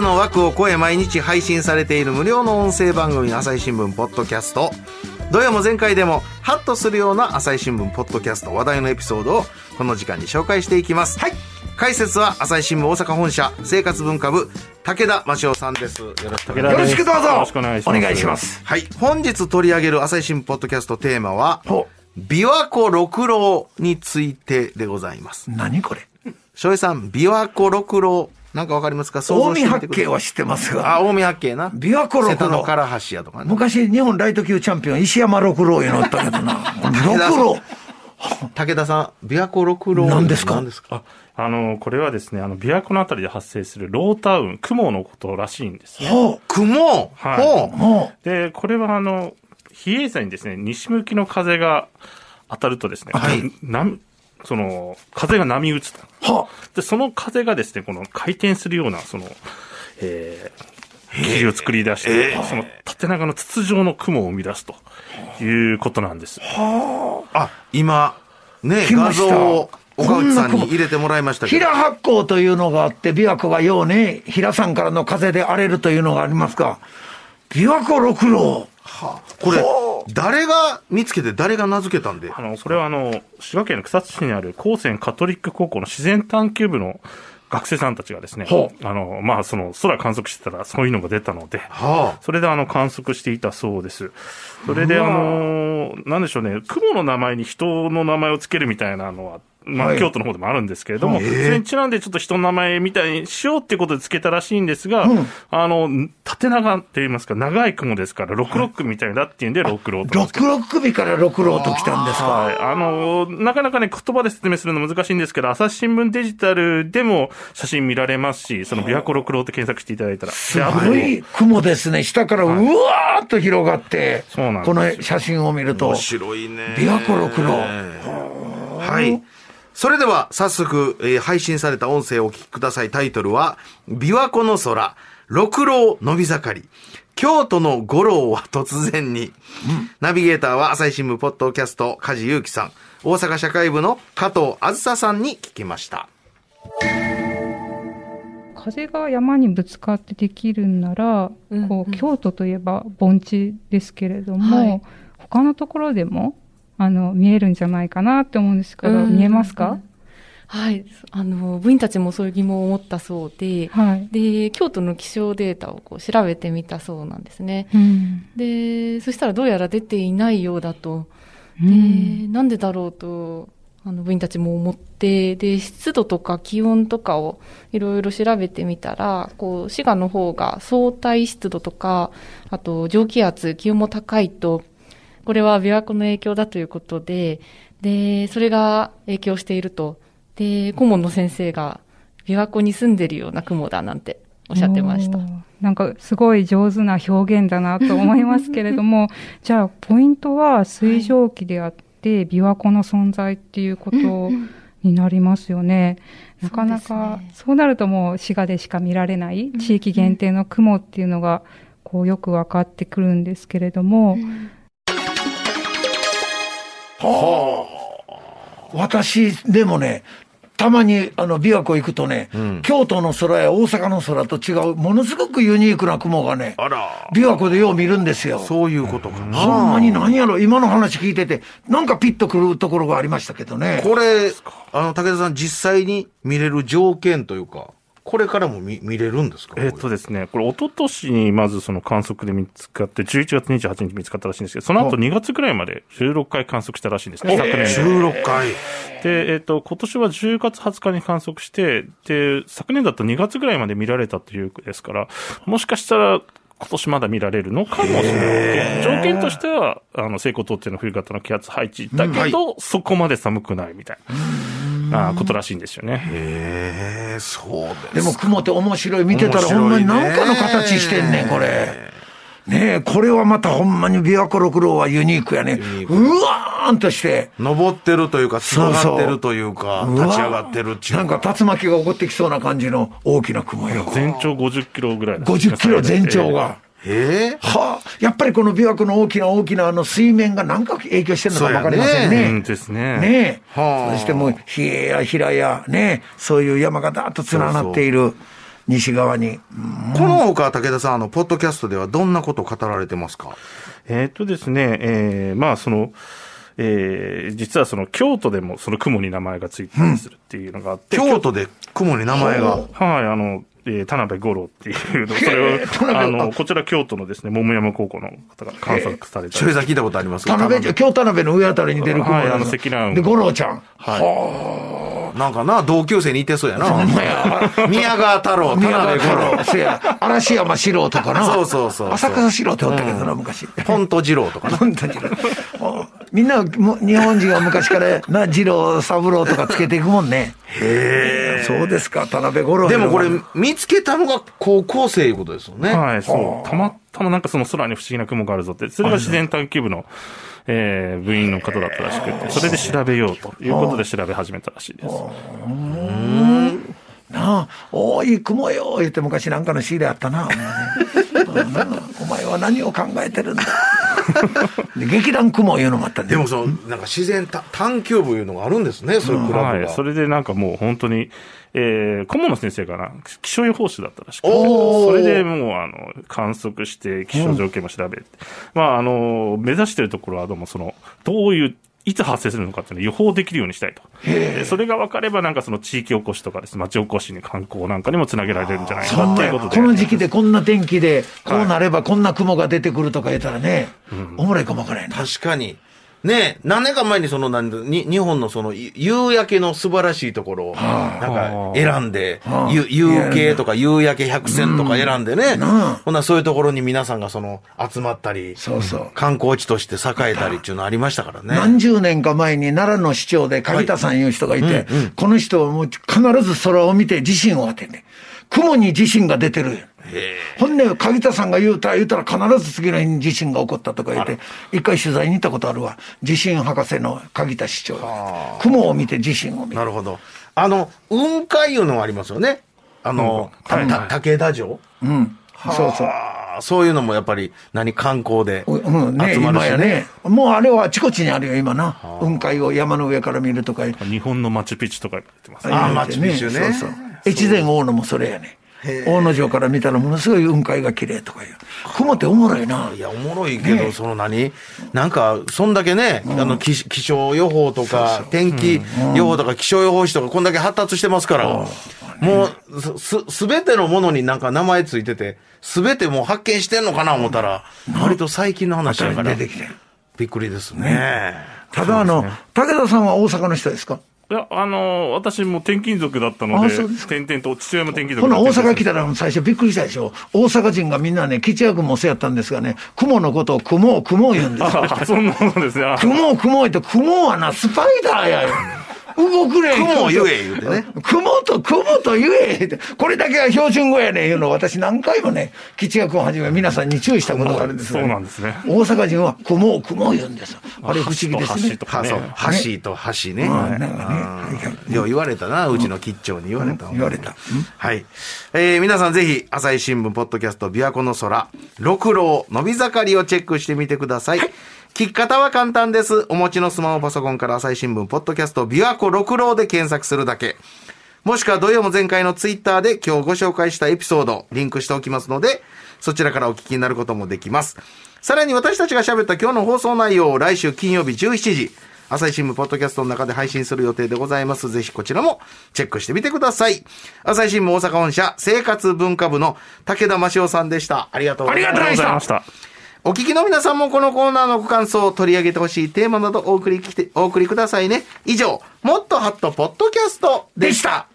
ニュースの枠を超え毎日配信されている無料の音声番組朝日新聞ポッドキャスト。土曜も前回でもハッとするような朝日新聞ポッドキャスト話題のエピソードをこの時間に紹介していきます。はい。解説は朝日新聞大阪本社生活文化部武田真潮さんです。よろしくお願いします。よろしくどうぞ。よろしくお願いします。お願いします。はい。本日取り上げる朝日新聞ポッドキャストテーマはほ琵琶湖六郎についてでございます。何これ。翔平さん琵琶湖六郎なんかわかりますか？想像近江八景は知ってますが。あ、近江八景な。琵琶湖六郎瀬戸の唐橋やとかね。昔日本ライト級チャンピオン石山六郎いうのおったけどな。六郎。武田さん、琵琶湖六郎。何ですか？何ですか？あの、これはですね、あの、琵琶湖のあたりで発生するロータウン、雲のことらしいんですね。ほ雲？はい。で、これはあの、比叡山にですね、西向きの風が当たるとですね、はい。なその、風が波打つと。うはで、その風がですね、この回転するような、その、えー、霧を作り出して、その縦長の筒状の雲を生み出すということなんです。あ、今、ね、画来ました。像を岡内さんに入れてもらいましたけど。平八甲というのがあって琵琶湖がようね平山からの風で荒れるというのがありますが琵琶湖六郎。これ、誰が見つけて誰が名付けたんで？あ。の、これはあの、滋賀県の草津市にある高専カトリック高校の自然探求部の学生さんたちがですねほ、あの、まあ、その、空観測してたらそういうのが出たので、はそれであの、観測していたそうです。それであの、なんでしょうね、雲の名前に人の名前をつけるみたいなのは、まあ、はい京都の方でもあるんですけれども、それにちなんでちょっと人の名前みたいにしようっていうことでつけたらしいんですが、あの、縦長って言いますか、長い雲ですから、六六みたいだっていうんで、六郎と六六首から六郎と来たんですかはい。あの、なかなかね、言葉で説明するの難しいんですけど、朝日新聞デジタルでも写真見られますし、その琵琶湖六郎って検索していただいたら。すごい雲ですね下からうわーっと広がってそうなんですこの写真を見るあ。と面白いね。琵琶湖六郎はい。それでは、早速、えー配信された音声をお聞きください。タイトルは、琵琶湖の空、六郎伸び盛り。京都の五郎は突然に。ナビゲーターは朝日新聞ポッドキャスト、梶裕貴さん。大阪社会部の加藤あずささんに聞きました。風が山にぶつかってできるんなら、うんうんこう京都といえば盆地ですけれども、はい他のところでもあの見えるんじゃないかなって思うんですけど、うん見えますか、はい。あの、部員たちもそういう疑問を持ったそうで、はい、で、京都の気象データをこう調べてみたそうなんですね。うんで、そしたらどうやら出ていないようだと。うで、んなんでだろうと、あの、部員たちも思って、で、湿度とか気温とかをいろいろ調べてみたら、こう、滋賀の方が相対湿度とか、あと蒸気圧、気温も高いと、これは琵琶湖の影響だということで、で、それが影響していると。で、顧問の先生が、琵琶湖に住んでるような雲だなんておっしゃってました。なんかすごい上手な表現だなと思いますけれども、じゃあポイントは水蒸気であって、琵琶湖の存在っていうことになりますよね。なかなかそうなるともう滋賀でしか見られない地域限定の雲っていうのがこうよく分かってくるんですけれども、私でもねたまにあの琵琶湖行くとね、京都の空や大阪の空と違うものすごくユニークな雲がね。琵琶湖でよう見るんですよ。そういうことかな。ほんまに何やろ今の話聞いててなんかピッとくるところがありましたけどね。これ、あの、武田さん、実際に見れる条件というか、これからも見見れるんですか？えっとですね、これ、一昨年にまずその観測で見つかって、11月28日見つかったらしいんですけど、その後2月ぐらいまで16回観測したらしいんですね、昨年で。16回。で、えっ、と、今年は10月20日に観測して、で、昨年だと2月ぐらいまで見られたというですから、もしかしたら、今年まだ見られるのかもしれない。条件としては、あの、西高東低の冬型の気圧配置だけど、そこまで寒くないみたいな。あことらしいんですよね。へえ、そうです。でも雲って面白い。見てたらほんまに何かの形してんねん、これ。ねえ、これはまたほんまに琵琶湖六郎はユニークやね。うわーんとして。登ってるというか、繋がってるというか、うわ立ち上がってるっていうなんか竜巻が起こってきそうな感じの大きな雲よ。全長50キロぐらいなんですね50キロ全長が。ええはあ、やっぱりこの琵琶湖の大きな大きなあの水面が何か影響してるのか分かりませんそうやね。うんですね。ねえ。はあそしてもう、比叡や平やね、そういう山がだーっと連なっている西側に。この他、武田さん、あの、ポッドキャストではどんなことを語られてますか？えーっとですね、えーまあその、えー実はその京都でもその雲に名前がついたりするっていうのがあって、京都で雲に名前が。はい、あの、えー田辺五郎っていうの、それを あの、こちら京都のですね、桃山高校の方が観察されたりちょいさん聞いたことあります？田辺、京田辺の上あたりに出る雲はいやあの積乱雲で、五郎ちゃん。はなんかな、同級生にいてそうやな。ほんまや。宮川太郎、田辺五郎。せや、嵐山四郎とかな。そうそうそうそう浅草四郎っておったけどな、昔。ポント二郎とかな。本当に。おみんな、も日本人は昔から、な、二郎、三郎とかつけていくもんね。へえ。そうですか、田辺五郎。でもこれ、見つけたのが高校生いうことですよね。はい、そう。たまたまなんかその空に不思議な雲があるぞって、それが自然探求部の、えー部員の方だったらしくて、それで調べようということで調べ始めたらしいです。なあ、おい、雲よ、言って昔なんかのシールあったな。お前 お前は何を考えてるんだ。で劇団雲いうのもあったんだよでもその、なんか自然た探求部いうのがあるんですね、そういうクラブはい。が。それでなんかもう本当に、えー、顧問の先生がな、気象予報士だったらしくて、それでもう、あの、観測して、気象条件も調べて、まあ、あの、目指してるところは、どうもその、どういう、いつ発生するのかっていうのを予報できるようにしたいと。でそれが分かれば、なんかその地域おこしとかですね、町おこしに観光なんかにもつなげられるんじゃないかそんなやっていうことで。この時期でこんな天気で、こうなればこんな雲が出てくるとか言ったらね、おもろいかもわからへんな。確かに。ねえ、何年か前にその、なんに日本のその、ゆ夕焼けの素晴らしいところを、なんか選んで、ゆ夕景とか夕焼け百選とか選んでね、ほんならそういうところに皆さんがその、集まったり、そうそう。観光地として栄えたりっていうのありましたからね。何十年か前に奈良の市長で柿田さんいう人がいて、この人はもう必ず空を見て地震を当てて、雲に地震が出てるよ。ほんで、柿田さんが言うたら、言うたら必ず次の日に地震が起こったとか言って、一回取材に行ったことあるわ。地震博士の柿田市長が。雲を見て地震を見て。なるほど。あの、雲海いうのがありますよね。あの、たた武田城うん。そうそう。そういうのもやっぱり、何、観光でううんね、集まるし今やね。もうあれはあちこちにあるよ、今な。雲海を山の上から見るとか。日本のマチュピチュとか言ってますね。あーマチュピチュねそうそう。越前大野もそれやね。大野城から見たらものすごい雲海が綺麗とかいう。雲っておもろいな。いや、おもろいけど、その何？なんか、そんだけね、あの、気気象予報とか、天気予報とか気象予報士とか、こんだけ発達してますから、もう、す、すべてのものになんか名前ついてて、すべてもう発見してんのかな思ったら、割と最近の話だから。出、てきて。びっくりですね。ただあの、武田さんは大阪の人ですか？いや、あの、私も転勤族だったので転々と、父親も転勤族だった大阪来たら最初びっくりしたでしょ。大阪人がみんなね、吉役もそうやったんですがね、雲のことを雲、雲言うんですよ。あ、そんなものですね。あ雲、雲って、雲はな、スパイダーやよ。動くねん。雲を言え言うてね。雲と雲と言えって。これだけが標準語やねん言うのを私何回もね、吉役をはじめ皆さんに注意したことがあるんですそうよ、なんですね。大阪人は雲を雲を言うんですよ。あれ不思議ですね橋。とかね橋と橋ねよう言われたな、うちの吉兆に言われた。言われた。はい。えー皆さんぜひ、朝日新聞、ポッドキャスト、琵琶湖の空、六郎、伸び盛りをチェックしてみてください。聞き方は簡単です。お持ちのスマホパソコンから朝日新聞、ポッドキャスト、琵琶湖六郎で検索するだけ。もしくは土曜も前回のツイッターで今日ご紹介したエピソード、リンクしておきますので、そちらからお聞きになることもできます。さらに私たちが喋った今日の放送内容を来週金曜日17時、朝日新聞ポッドキャストの中で配信する予定でございます。ぜひこちらもチェックしてみてください。朝日新聞大阪本社生活文化部の武田真夫さんでした。ありがとうございました。ありがとうございました。お聞きの皆さんもこのコーナーのご感想を取り上げてほしいテーマなどお送りきて、お送りくださいね。以上、もっとハットポッドキャストでした。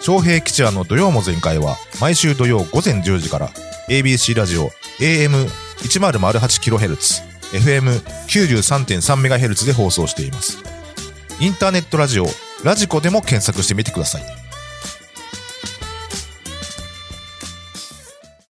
昌平吉也の土曜も全開は毎週土曜午前10時から ABC ラジオ AM1008kHz FM93.3MHz で放送していますインターネットラジオラジコでも検索してみてください